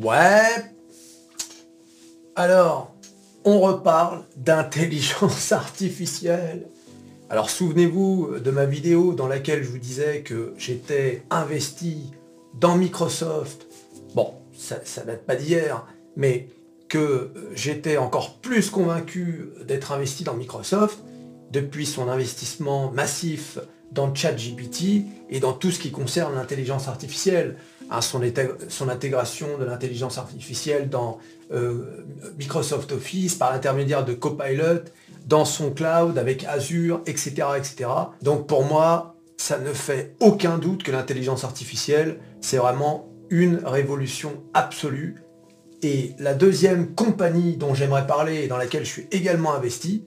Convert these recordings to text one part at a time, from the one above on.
Ouais. Alors, on reparle d'intelligence artificielle. Alors souvenez-vous de ma vidéo dans laquelle je vous disais que j'étais investi dans Microsoft. Bon, ça, ça date pas d'hier, mais que j'étais encore plus convaincu d'être investi dans Microsoft depuis son investissement massif dans ChatGPT et dans tout ce qui concerne l'intelligence artificielle, son, son, intégration de l'intelligence artificielle dans euh, Microsoft Office par l'intermédiaire de Copilot, dans son cloud avec Azure, etc., etc. Donc pour moi, ça ne fait aucun doute que l'intelligence artificielle, c'est vraiment une révolution absolue. Et la deuxième compagnie dont j'aimerais parler et dans laquelle je suis également investi,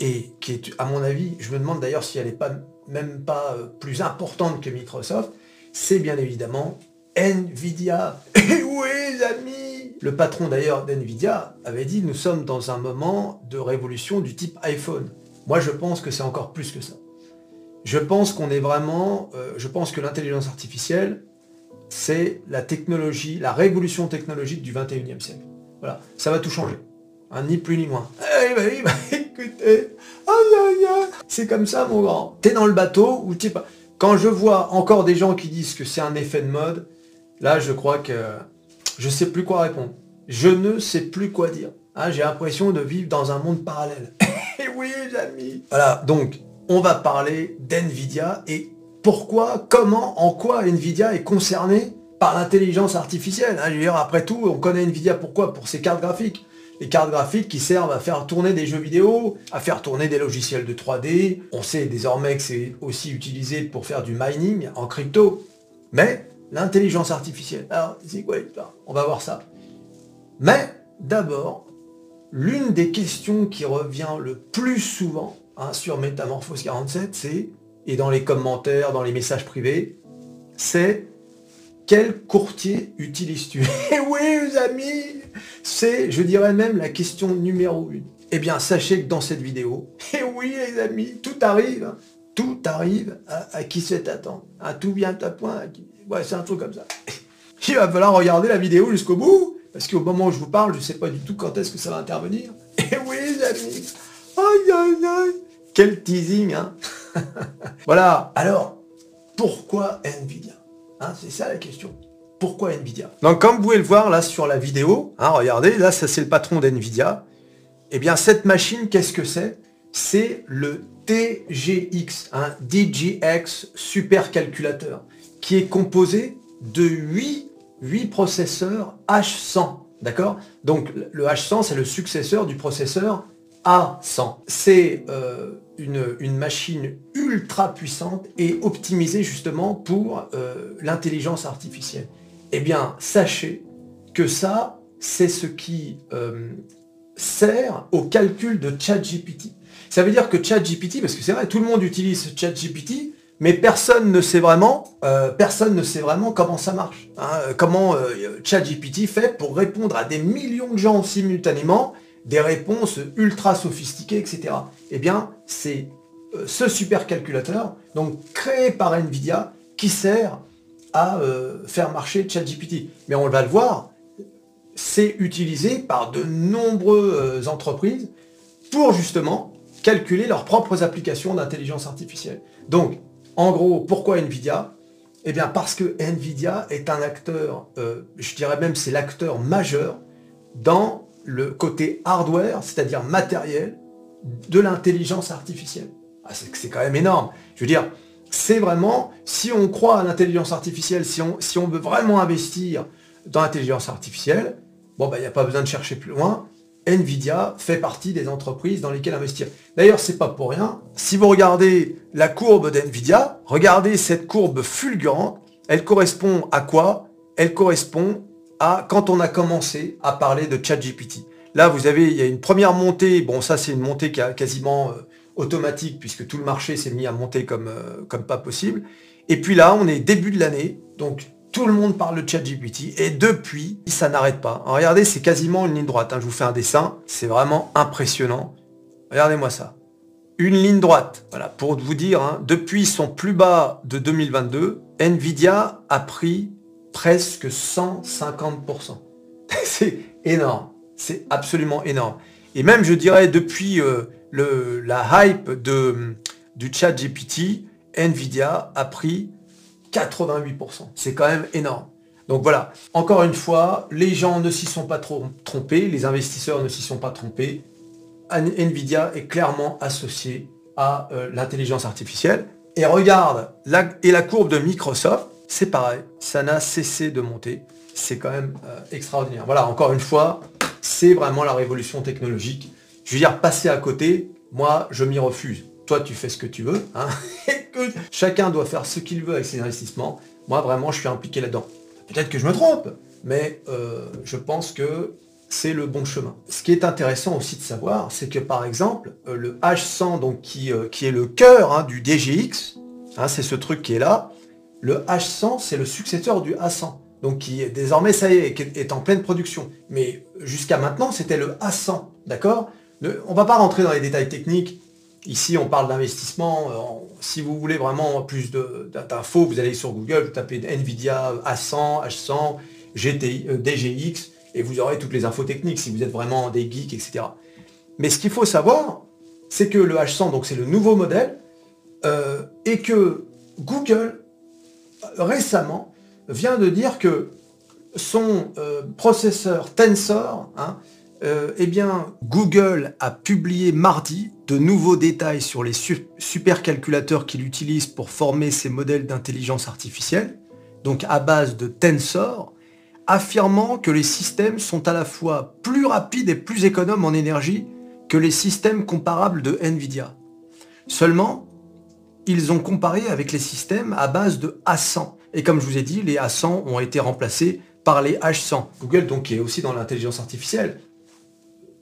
et qui est, à mon avis, je me demande d'ailleurs si elle n'est pas même pas euh, plus importante que Microsoft, c'est bien évidemment Nvidia. Et oui, amis Le patron d'ailleurs d'Nvidia avait dit nous sommes dans un moment de révolution du type iPhone. Moi je pense que c'est encore plus que ça. Je pense qu'on est vraiment, euh, je pense que l'intelligence artificielle, c'est la technologie, la révolution technologique du 21e siècle. Voilà, ça va tout changer. Hein, ni plus ni moins. Eh écoutez, c'est comme ça mon grand. T'es dans le bateau ou t'es pas. Quand je vois encore des gens qui disent que c'est un effet de mode, là je crois que je sais plus quoi répondre. Je ne sais plus quoi dire. Hein, j'ai l'impression de vivre dans un monde parallèle. Et oui, amis. Voilà, donc on va parler d'NVIDIA et pourquoi, comment, en quoi NVIDIA est concerné par l'intelligence artificielle. Hein, après tout, on connaît NVIDIA pourquoi? Pour ses cartes graphiques les cartes graphiques qui servent à faire tourner des jeux vidéo, à faire tourner des logiciels de 3D. On sait désormais que c'est aussi utilisé pour faire du mining en crypto. Mais l'intelligence artificielle, alors c'est quoi On va voir ça. Mais d'abord, l'une des questions qui revient le plus souvent hein, sur Métamorphose 47, c'est, et dans les commentaires, dans les messages privés, c'est quel courtier utilises-tu? Eh oui, les amis C'est, je dirais même, la question numéro une. Eh bien, sachez que dans cette vidéo, eh oui, les amis, tout arrive, hein. tout arrive à, qui sait attendre. À tout bien à point. Ouais, c'est un truc comme ça. Il va falloir regarder la vidéo jusqu'au bout, parce qu'au moment où je vous parle, je ne sais pas du tout quand est-ce que ça va intervenir. Eh oui, les amis Aïe, aïe, aïe Quel teasing, hein Voilà, alors, pourquoi Nvidia Hein, c'est ça la question. Pourquoi Nvidia? Donc comme vous pouvez le voir là sur la vidéo, hein, regardez, là ça c'est le patron d'Nvidia. Eh bien cette machine, qu'est-ce que c'est? C'est le TGX, un DGX supercalculateur, qui est composé de 8, 8 processeurs H100. D'accord? Donc le H100 c'est le successeur du processeur A100. C'est euh, une, machine ultra puissante et optimisée justement pour euh, l'intelligence artificielle. Eh bien, sachez que ça, c'est ce qui euh, sert au calcul de ChatGPT. Ça veut dire que ChatGPT, parce que c'est vrai, tout le monde utilise ChatGPT, mais personne ne sait vraiment, euh, personne ne sait vraiment comment ça marche. Hein. comment ChatGPT fait pour répondre à des millions de gens simultanément des réponses ultra sophistiquées, etc. Eh bien, c'est euh, ce supercalculateur, donc créé par Nvidia, qui sert à euh, faire marcher ChatGPT. Mais on va le voir, c'est utilisé par de nombreuses entreprises pour justement calculer leurs propres applications d'intelligence artificielle. Donc, en gros, pourquoi Nvidia? Eh bien parce que Nvidia est un acteur, euh, je dirais même c'est l'acteur majeur dans le côté hardware, c'est-à-dire matériel, de l'intelligence artificielle. Ah, c'est quand même énorme. Je veux dire, c'est vraiment, si on croit à l'intelligence artificielle, si on, veut vraiment investir dans l'intelligence artificielle, bon, bah, il n'y a pas besoin de chercher plus loin. Nvidia fait partie des entreprises dans lesquelles investir. D'ailleurs, c'est pas pour rien. Si vous regardez la courbe d'Nvidia, regardez cette courbe fulgurante. Elle correspond à quoi? Elle correspond quand on a commencé à parler de ChatGPT. Là, vous avez, il y a une première montée, bon ça c'est une montée qui a quasiment euh, automatique puisque tout le marché s'est mis à monter comme, euh, comme pas possible. Et puis là, on est début de l'année, donc tout le monde parle de ChatGPT et depuis, ça n'arrête pas. regardez, c'est quasiment une ligne droite. Hein. Je vous fais un dessin, c'est vraiment impressionnant. Regardez-moi ça. Une ligne droite. Voilà, pour vous dire, hein, depuis son plus bas de 2022, Nvidia a pris presque 150%. c'est énorme. C'est absolument énorme. Et même, je dirais, depuis euh, la hype de, du chat GPT, Nvidia a pris 88%. C'est quand même énorme. Donc voilà, encore une fois, les gens ne s'y sont pas trop trompés, les investisseurs ne s'y sont pas trompés. Nvidia est clairement associé à euh, l'intelligence artificielle. Et regarde, la, et la courbe de Microsoft, c'est pareil, ça n'a cessé de monter. C'est quand même euh, extraordinaire. Voilà, encore une fois, c'est vraiment la révolution technologique. Je veux dire, passer à côté, moi, je m'y refuse. Toi, tu fais ce que tu veux. Hein chacun doit faire ce qu'il veut avec ses investissements. Moi, vraiment, je suis impliqué là-dedans. Peut-être que je me trompe, mais euh, je pense que c'est le bon chemin. Ce qui est intéressant aussi de savoir, c'est que par exemple, euh, le H100, donc, qui, euh, qui est le cœur hein, du DGX, hein, c'est ce truc qui est là, le H100, c'est le successeur du A100. Donc qui est désormais, ça y est, est en pleine production. Mais jusqu'à maintenant, c'était le A100, d'accord? On va pas rentrer dans les détails techniques. Ici, on parle d'investissement. Si vous voulez vraiment plus d'infos, vous allez sur Google, vous tapez Nvidia A100, H100, GTI, DGX, et vous aurez toutes les infos techniques si vous êtes vraiment des geeks, etc. Mais ce qu'il faut savoir, c'est que le H100, donc c'est le nouveau modèle, euh, et que Google, récemment, vient de dire que son euh, processeur Tensor, hein, euh, eh bien, Google a publié mardi de nouveaux détails sur les supercalculateurs qu'il utilise pour former ses modèles d'intelligence artificielle, donc à base de Tensor, affirmant que les systèmes sont à la fois plus rapides et plus économes en énergie que les systèmes comparables de Nvidia. Seulement, ils ont comparé avec les systèmes à base de A100. Et comme je vous ai dit, les A100 ont été remplacés par les H100. Google, donc, qui est aussi dans l'intelligence artificielle.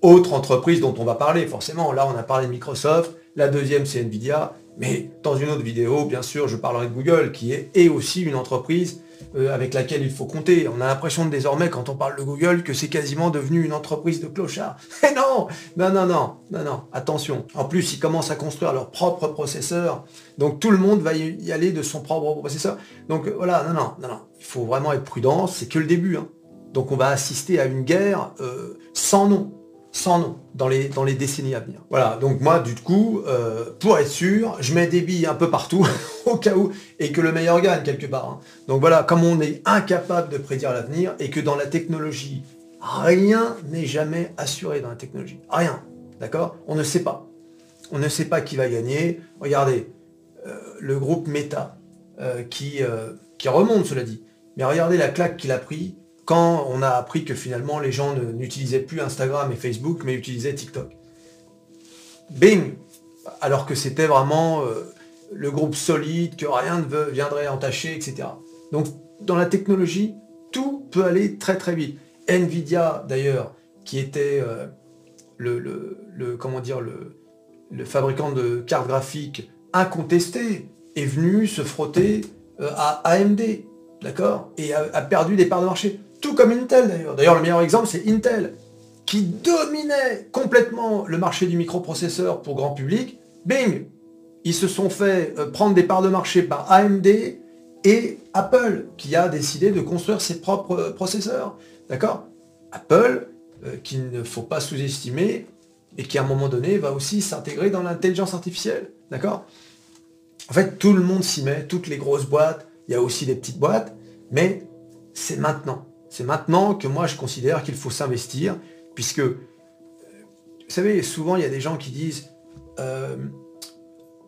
Autre entreprise dont on va parler, forcément. Là, on a parlé de Microsoft. La deuxième, c'est Nvidia. Mais dans une autre vidéo, bien sûr, je parlerai de Google, qui est aussi une entreprise euh, avec laquelle il faut compter. On a l'impression désormais, quand on parle de Google, que c'est quasiment devenu une entreprise de clochards. Mais non Non, non, non, non, non, attention. En plus, ils commencent à construire leur propre processeur. Donc tout le monde va y aller de son propre processeur. Donc voilà, non, non, non, non. Il faut vraiment être prudent, c'est que le début. Hein. Donc on va assister à une guerre euh, sans nom sans nom dans les, dans les décennies à venir. Voilà, donc moi, du coup, euh, pour être sûr, je mets des billes un peu partout, au cas où, et que le meilleur gagne quelque part. Hein. Donc voilà, comme on est incapable de prédire l'avenir, et que dans la technologie, rien n'est jamais assuré dans la technologie. Rien. D'accord? On ne sait pas. On ne sait pas qui va gagner. Regardez, euh, le groupe Meta, euh, qui, qui remonte, cela dit. Mais regardez la claque qu'il a pris on a appris que finalement les gens n'utilisaient plus Instagram et Facebook, mais utilisaient TikTok. Bing Alors que c'était vraiment euh, le groupe solide, que rien ne viendrait entacher, etc. Donc dans la technologie, tout peut aller très très vite. Nvidia d'ailleurs, qui était euh, le, comment dire, le, le, fabricant de cartes graphiques incontesté, est venu se frotter euh, à AMD, d'accord Et a perdu des parts de marché tout comme Intel d'ailleurs. D'ailleurs, le meilleur exemple, c'est Intel, qui dominait complètement le marché du microprocesseur pour grand public. Bing Ils se sont fait euh, prendre des parts de marché par AMD et Apple, qui a décidé de construire ses propres euh, processeurs. D'accord? Apple, euh, qu'il ne faut pas sous-estimer, et qui à un moment donné va aussi s'intégrer dans l'intelligence artificielle. D'accord? En fait, tout le monde s'y met, toutes les grosses boîtes, il y a aussi des petites boîtes, mais c'est maintenant. C'est maintenant que moi je considère qu'il faut s'investir, puisque, euh, vous savez, souvent il y a des gens qui disent euh,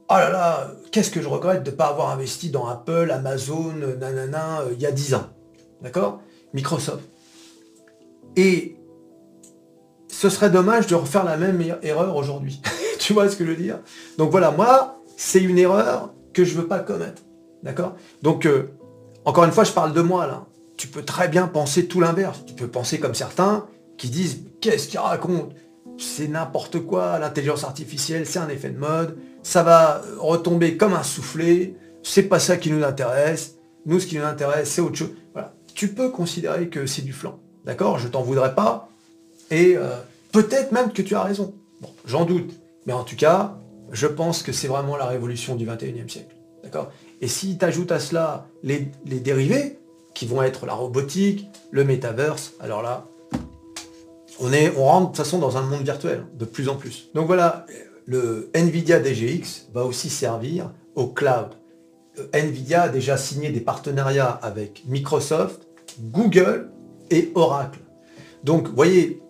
Oh là là, qu'est-ce que je regrette de ne pas avoir investi dans Apple, Amazon, nanana, euh, il y a 10 ans. D'accord? Microsoft. Et ce serait dommage de refaire la même er-, erreur aujourd'hui. tu vois ce que je veux dire? Donc voilà, moi, c'est une erreur que je ne veux pas commettre. D'accord? Donc, encore une fois, je parle de moi là tu peux très bien penser tout l'inverse. Tu peux penser comme certains qui disent qu'est-ce qu'il raconte? C'est n'importe quoi, l'intelligence artificielle, c'est un effet de mode, ça va retomber comme un soufflé, c'est pas ça qui nous intéresse, nous ce qui nous intéresse c'est autre chose. Tu peux considérer que c'est du flanc, d'accord? Je t'en voudrais pas, et euh, peut-être même que tu as raison. J'en doute, mais en tout cas, je pense que c'est vraiment la révolution du 21e siècle, d'accord? Et si tu ajoutes à cela les dérivés, qui vont être la robotique, le metaverse. Alors là, On, est, on rentre de toute façon dans un monde virtuel, de plus en plus. Donc voilà, le Nvidia DGX va aussi servir au cloud. Euh, Nvidia a déjà signé des partenariats avec Microsoft, Google et Oracle. Donc, vous voyez,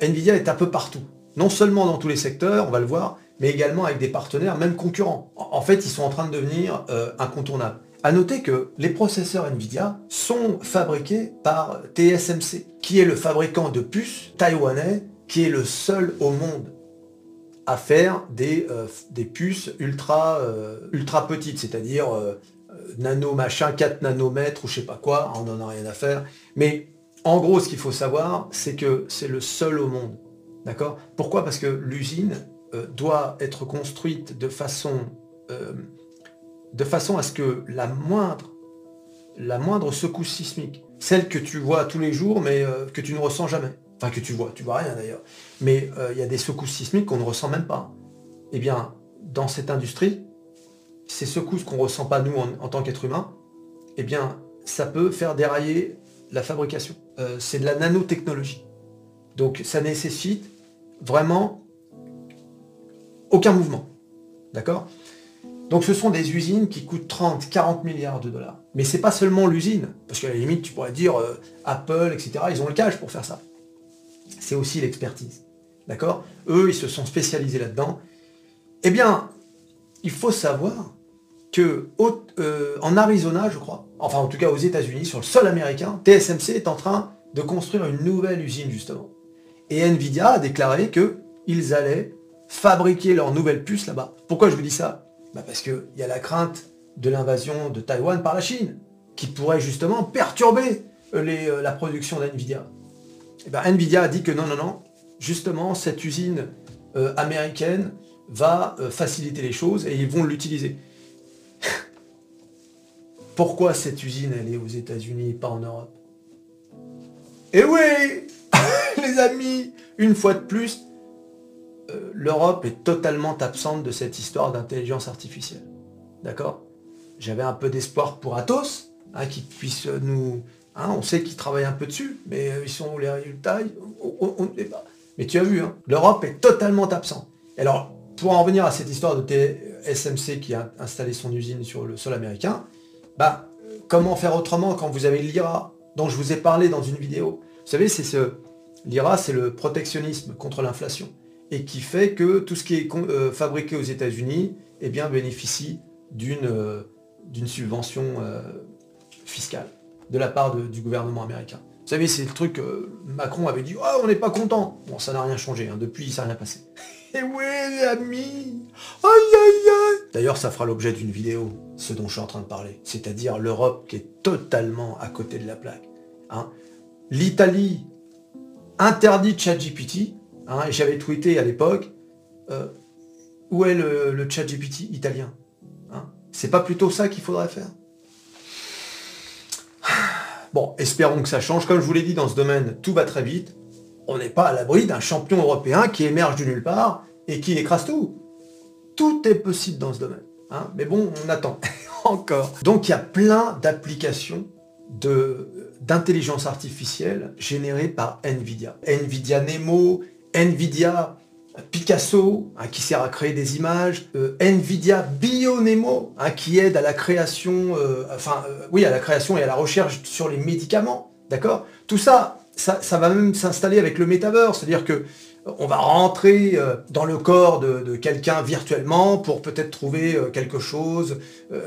Nvidia est un peu partout. Non seulement dans tous les secteurs, on va le voir, mais également avec des partenaires, même concurrents. En fait, ils sont en train de devenir euh, incontournables. A noter que les processeurs Nvidia sont fabriqués par TSMC, qui est le fabricant de puces taïwanais, qui est le seul au monde à faire des, euh, des puces ultra, euh, ultra petites, c'est-à-dire nano machin, 4 nanomètres ou je sais pas quoi, on n'en a rien à faire. Mais en gros, ce qu'il faut savoir, c'est que c'est le seul au monde. D'accord? Pourquoi? Parce que l'usine euh, doit être construite de façon, euh, de façon à ce que la moindre, secousse sismique, celle que tu vois tous les jours, mais euh, que tu ne ressens jamais, enfin que tu vois, tu vois rien d'ailleurs, mais il y a des secousses sismiques qu'on ne ressent même pas. Eh bien, dans cette industrie, ces secousses qu'on ne ressent pas nous en, en tant qu'être humain, eh bien, ça peut faire dérailler la fabrication. Euh, c'est de la nanotechnologie. Donc ça nécessite vraiment aucun mouvement. D'accord? Donc ce sont des usines qui coûtent 30, 40 milliards de dollars. Mais c'est pas seulement l'usine, parce qu'à la limite tu pourrais dire euh, Apple, etc., ils ont le cash pour faire ça. C'est aussi l'expertise. D'accord? Eux, ils se sont spécialisés là-dedans. Eh bien, il faut savoir que euh, en Arizona, je crois, enfin en tout cas aux États-Unis, sur le sol américain, TSMC est en train de construire une nouvelle usine justement. Et Nvidia a déclaré qu'ils allaient fabriquer leur nouvelle puce là-bas. Pourquoi je vous dis ça? Bah Parce qu'il y a la crainte de l'invasion de Taïwan par la Chine, qui pourrait justement perturber euh, euh, la production d'Nvidia. Et ben, Nvidia a dit que non, non, non, justement, cette usine américaine va faciliter les choses et ils vont l'utiliser. Pourquoi cette usine, elle est aux États-Unis et pas en Europe? Eh oui Les amis, une fois de plus, euh, l'Europe est totalement absente de cette histoire d'intelligence artificielle. D'accord? J'avais un peu d'espoir pour Atos, hein, qui puisse nous... Hein, on sait qu'ils travaillent un peu dessus, mais euh, ils sont les résultats? Mais tu as vu, hein, l'Europe est totalement absente. Alors, pour en revenir à cette histoire de TSMC qui a installé son usine sur le sol américain, bah, comment faire autrement quand vous avez l'IRA, dont je vous ai parlé dans une vidéo? Vous savez, c'est ce... L'IRA, c'est le protectionnisme contre l'inflation, et qui fait que tout ce qui est euh, fabriqué aux États-Unis eh bien, bénéficie d'une euh, subvention euh, fiscale de la part du gouvernement américain. Vous savez, c'est le truc, Macron avait dit, oh, on n'est pas content. Bon, ça n'a rien changé, hein. depuis, ne s'est rien passé. Et oui, amis Aïe, aïe, aïe D'ailleurs, ça fera l'objet d'une vidéo, ce dont je suis en train de parler. C'est-à-dire l'Europe qui est totalement à côté de la plaque. Hein. L'Italie interdit ChatGPT. Hein, j'avais tweeté à l'époque, euh, où est le, le ChatGPT italien hein C'est pas plutôt ça qu'il faudrait faire Bon, espérons que ça change. Comme je vous l'ai dit, dans ce domaine, tout va très vite on n'est pas à l'abri d'un champion européen qui émerge de nulle part et qui écrase tout. Tout est possible dans ce domaine. Hein. Mais bon, on attend encore. Donc il y a plein d'applications d'intelligence artificielle générées par NVIDIA. NVIDIA Nemo, NVIDIA Picasso, hein, qui sert à créer des images, euh, NVIDIA BioNemo, hein, qui aide à la création, euh, enfin, euh, oui, à la création et à la recherche sur les médicaments, d'accord? Tout ça, ça, va même s'installer avec le metaverse, c'est-à-dire que on va rentrer euh, dans le corps de, quelqu'un virtuellement pour peut-être trouver euh, quelque chose, euh,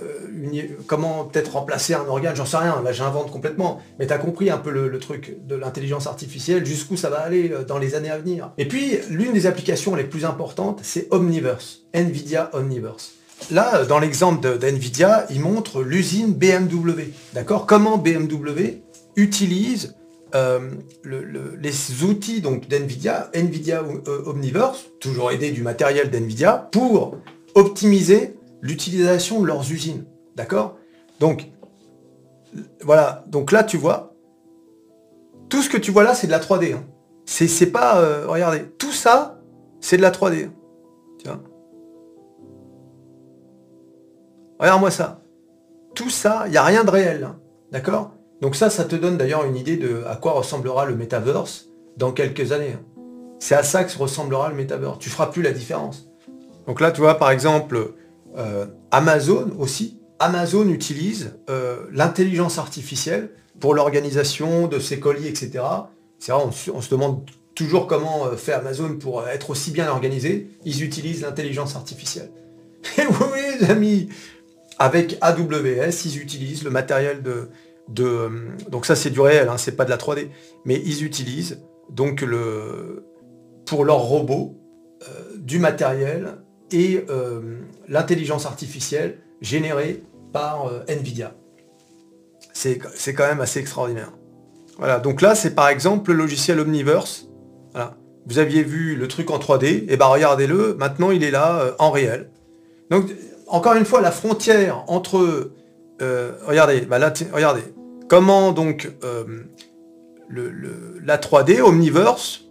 comment peut-être remplacer un organe, j'en sais rien, là j'invente complètement, mais tu as compris un peu le, truc de l'intelligence artificielle, jusqu'où ça va aller dans les années à venir. Et puis, l'une des applications les plus importantes, c'est Omniverse, NVIDIA Omniverse. Là, dans l'exemple d'NVIDIA, il montre l'usine BMW, d'accord? Comment BMW utilise euh, les outils donc d'NVIDIA, NVIDIA euh, Omniverse, toujours aidé du matériel d'NVIDIA, pour optimiser l'utilisation de leurs usines. D'accord? Donc, voilà. Donc là, tu vois, tout ce que tu vois là, c'est de la 3D. Hein. C'est pas... Euh, regardez, tout ça, c'est de la 3D. Tu vois? Regarde-moi ça. Tout ça, il n'y a rien de réel. Hein. D'accord? Donc ça, ça te donne d'ailleurs une idée de à quoi ressemblera le metaverse dans quelques années. hein. C'est à ça que ressemblera le metaverse. Tu feras plus la différence. Donc là, tu vois, par exemple, euh, Amazon aussi. Amazon utilise euh, l'intelligence artificielle pour l'organisation de ses colis, etc. C'est vrai, on, se- on se demande toujours comment euh, fait Amazon pour être aussi bien organisé. Ils utilisent l'intelligence artificielle. Et oui, les amis, avec AWS, ils utilisent le matériel de... de donc ça, c'est du réel, hein, c'est pas de la 3D. Mais ils utilisent donc le, pour leurs robots euh, du matériel et euh, l'intelligence artificielle générée par euh, Nvidia. C'est quand même assez extraordinaire. Voilà, donc là c'est par exemple le logiciel Omniverse. Voilà. Vous aviez vu le truc en 3D, et ben regardez-le, maintenant il est là en réel. Donc encore une fois, la frontière entre euh, regardez, bah regardez, comment donc euh, la 3D, Omniverse,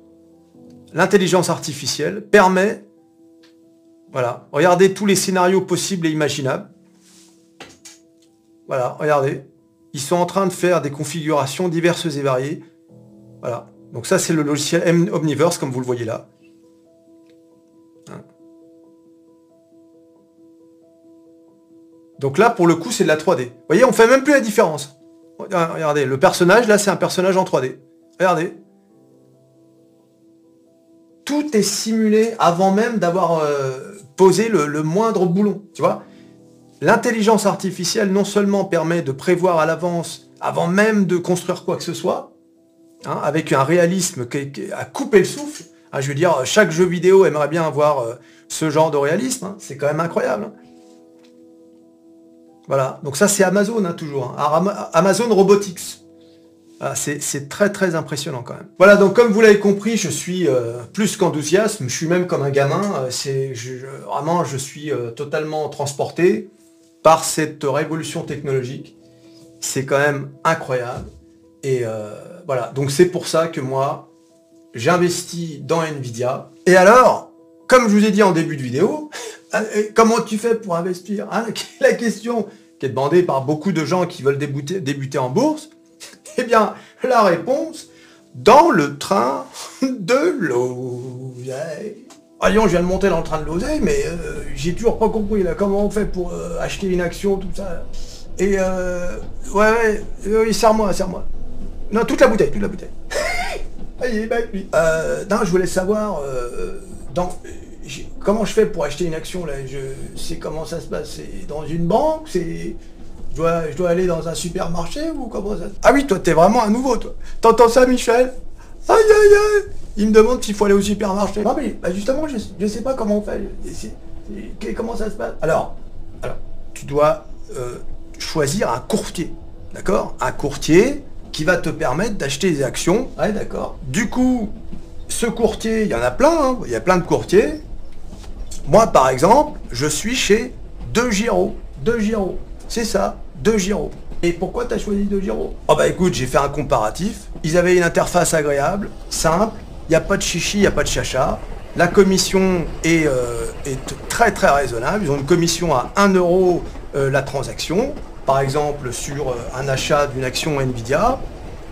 l'intelligence artificielle permet, voilà, regardez tous les scénarios possibles et imaginables. Voilà, regardez. Ils sont en train de faire des configurations diverses et variées. Voilà. Donc ça, c'est le logiciel Omniverse, comme vous le voyez là. Donc là, pour le coup, c'est de la 3D. Vous voyez, on fait même plus la différence. Regardez, le personnage, là, c'est un personnage en 3D. Regardez. Tout est simulé avant même d'avoir euh, posé le, moindre boulon. Tu vois L'intelligence artificielle non seulement permet de prévoir à l'avance, avant même de construire quoi que ce soit, hein, avec un réalisme qui, qui- à couper le souffle. hein, je veux dire, chaque jeu vidéo aimerait bien avoir euh, ce genre de réalisme. hein, c'est quand même incroyable. Voilà, donc ça c'est Amazon hein, toujours. hein. Amazon Robotics. Voilà, c'est très très impressionnant quand même. Voilà, donc comme vous l'avez compris, je suis euh, plus qu'enthousiaste, je suis même comme un gamin. euh, Vraiment, je suis euh, totalement transporté par cette révolution technologique. C'est quand même incroyable. Et voilà, donc c'est pour ça que moi, j'investis dans Nvidia. Et alors, comme je vous ai dit en début de vidéo, comment tu fais pour investir hein, La question qui est demandée par beaucoup de gens qui veulent débuter, débuter en bourse, eh bien, la réponse, dans le train de l'oseille. Ah Lyon, je viens de monter dans le train de l'oseille, mais euh, j'ai toujours pas compris là, comment on fait pour euh, acheter une action, tout ça? Et euh, ouais, ouais, euh, oui, serre-moi, serre-moi. Non, toute la bouteille, toute la bouteille. Ah, il est back, lui. Non, je voulais savoir, dans, comment je fais pour acheter une action, là? Je sais comment ça se passe. C'est dans une banque? C'est... Je dois, je dois aller dans un supermarché ou comment ça Ah oui, toi, t'es vraiment un nouveau, toi. T'entends ça, Michel? Aïe, aïe, aïe Il me demande s'il faut aller au supermarché. Non, mais bah, justement, je, je sais pas comment on fait. Comment ça se passe? Alors, alors, tu dois euh, choisir un courtier, d'accord? Un courtier qui va te permettre d'acheter des actions. Ouais, d'accord. Du coup, ce courtier, il y en a plein, hein, il y a plein de courtiers. Moi, par exemple, je suis chez De Giro. De Giro. C'est ça, De Giro. Et pourquoi tu as choisi De Giro Oh bah écoute, j'ai fait un comparatif. Ils avaient une interface agréable, simple, il n'y a pas de chichi, il n'y a pas de chacha. La commission est, euh, est très très raisonnable. Ils ont une commission à 1 euro euh, la transaction. Par exemple, sur euh, un achat d'une action Nvidia,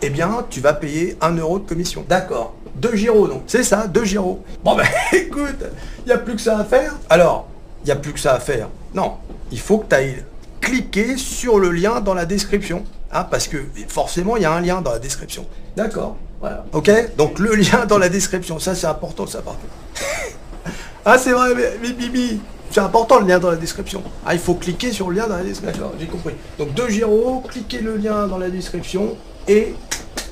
eh bien, tu vas payer 1 euro de commission. D'accord. Deux gyros donc. C'est ça, deux gyros. Bon ben écoute, il n'y a plus que ça à faire. Alors, il n'y a plus que ça à faire. Non, il faut que tu ailles cliquer sur le lien dans la description. Hein, parce que forcément, il y a un lien dans la description. D'accord. Voilà. Ok Donc le lien dans la description, ça c'est important ça par contre. ah c'est vrai, mais, Bibi, c'est important le lien dans la description. Ah il faut cliquer sur le lien dans la description. J'ai compris. Donc deux gyros, cliquez le lien dans la description et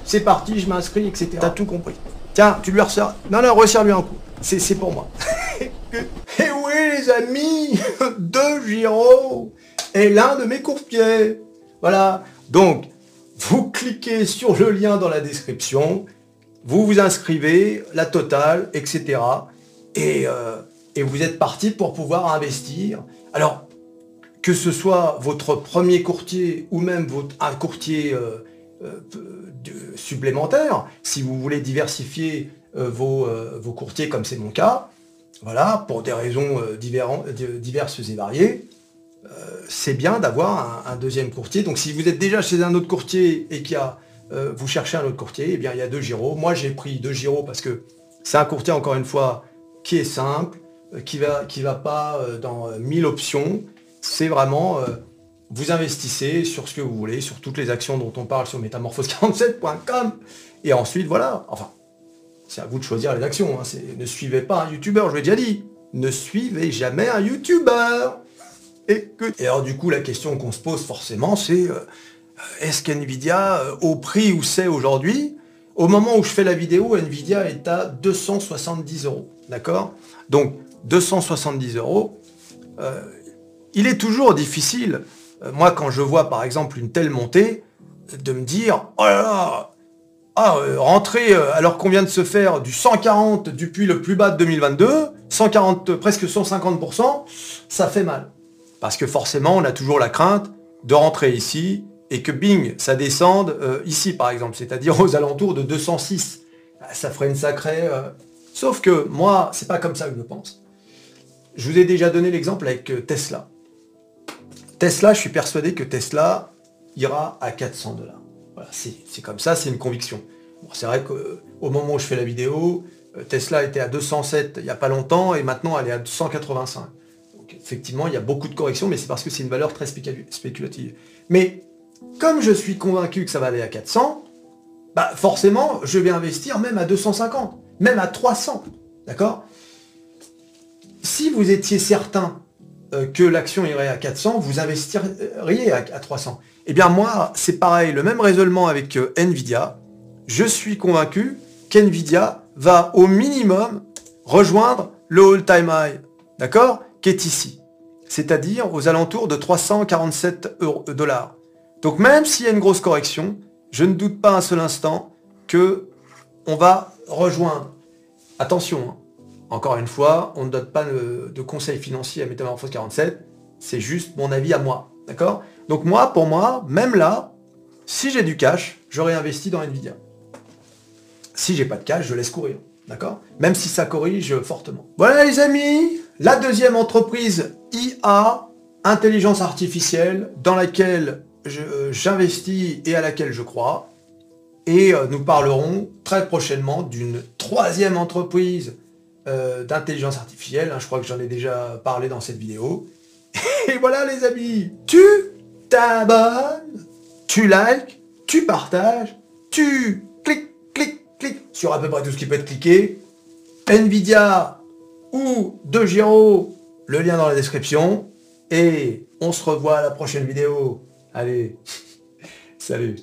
c'est parti, je m'inscris, etc. T'as tout compris. Tiens, tu lui resserres. Non, non, resserre-lui un coup. C'est pour moi. Et oui, les amis, De Giro est l'un de mes courtiers. Voilà. Donc, vous cliquez sur le lien dans la description, vous vous inscrivez, la totale, etc. Et, euh, et vous êtes parti pour pouvoir investir. Alors, que ce soit votre premier courtier ou même votre, un courtier euh, de- supplémentaire, si vous voulez diversifier euh, vos, euh, vos courtiers comme c'est mon cas, voilà, pour des raisons euh, diverses et variées, euh, c'est bien d'avoir un, deuxième courtier. Donc si vous êtes déjà chez un autre courtier et qu'il y a euh, vous cherchez un autre courtier, eh bien il y a deux Giro. Moi j'ai pris deux Giro parce que c'est un courtier encore une fois qui est simple, euh, qui va, qui va pas euh, dans mille options. C'est vraiment vous investissez sur ce que vous voulez, sur toutes les actions dont on parle sur métamorphose47.com. Et ensuite, voilà. Enfin, c'est à vous de choisir les actions. Hein. Ne suivez pas un youtubeur, je l'ai déjà dit. Ne suivez jamais un youtubeur. Et, que... Et alors du coup, la question qu'on se pose forcément, c'est euh, est-ce qu'NVIDIA, euh, au prix où c'est aujourd'hui, au moment où je fais la vidéo, NVIDIA est à 270 euros. D'accord? Donc, 270 euros, euh, il est toujours difficile moi, quand je vois par exemple une telle montée, de me dire, oh là là, ah, euh, rentrer euh, alors qu'on vient de se faire du 140 depuis le plus bas de 2022, 140, presque 150%, ça fait mal. Parce que forcément, on a toujours la crainte de rentrer ici et que bing, ça descende ici par exemple, c'est-à-dire aux alentours de 206. Ça ferait une sacrée... Sauf que moi, c'est pas comme ça que je pense. Je vous ai déjà donné l'exemple avec Tesla. Tesla, je suis persuadé que Tesla ira à 400 dollars. Voilà, c'est comme ça, c'est une conviction. c'est vrai qu'au moment où je fais la vidéo, euh, Tesla était à 207 il n'y a pas longtemps et maintenant elle est à 185. Donc effectivement, il y a beaucoup de corrections, mais c'est parce que c'est une valeur très spéculative. Mais comme je suis convaincu que ça va aller à 400, bah forcément, je vais investir même à 250, même à 300. D'accord? Si vous étiez certain que l'action irait à 400, vous investiriez à, 300. Eh bien moi, c'est pareil, le même raisonnement avec euh, Nvidia. Je suis convaincu qu'Nvidia va au minimum rejoindre le all-time high, d'accord Qui est ici. C'est-à-dire aux alentours de 347 dollars. Donc même s'il y a une grosse correction, je ne doute pas un seul instant que on va rejoindre. Attention, hein, encore une fois, on ne donne pas de, conseils financiers à Métamorphose 47, c'est juste mon avis à moi. D'accord? Donc moi, pour moi, même là, si j'ai du cash, j'aurais investi dans Nvidia. Si j'ai pas de cash, je laisse courir. D'accord? Même si ça corrige fortement. Voilà les amis, la deuxième entreprise IA, intelligence artificielle, dans laquelle euh, j'investis et à laquelle je crois. Et euh, nous parlerons très prochainement d'une troisième entreprise euh, d'intelligence artificielle. Hein, je crois que j'en ai déjà parlé dans cette vidéo. Et voilà les amis, tu t'abonnes, tu likes, tu partages, tu cliques, cliques, cliques sur à peu près tout ce qui peut être cliqué. Nvidia ou De Giro, le lien dans la description. Et on se revoit à la prochaine vidéo. Allez, salut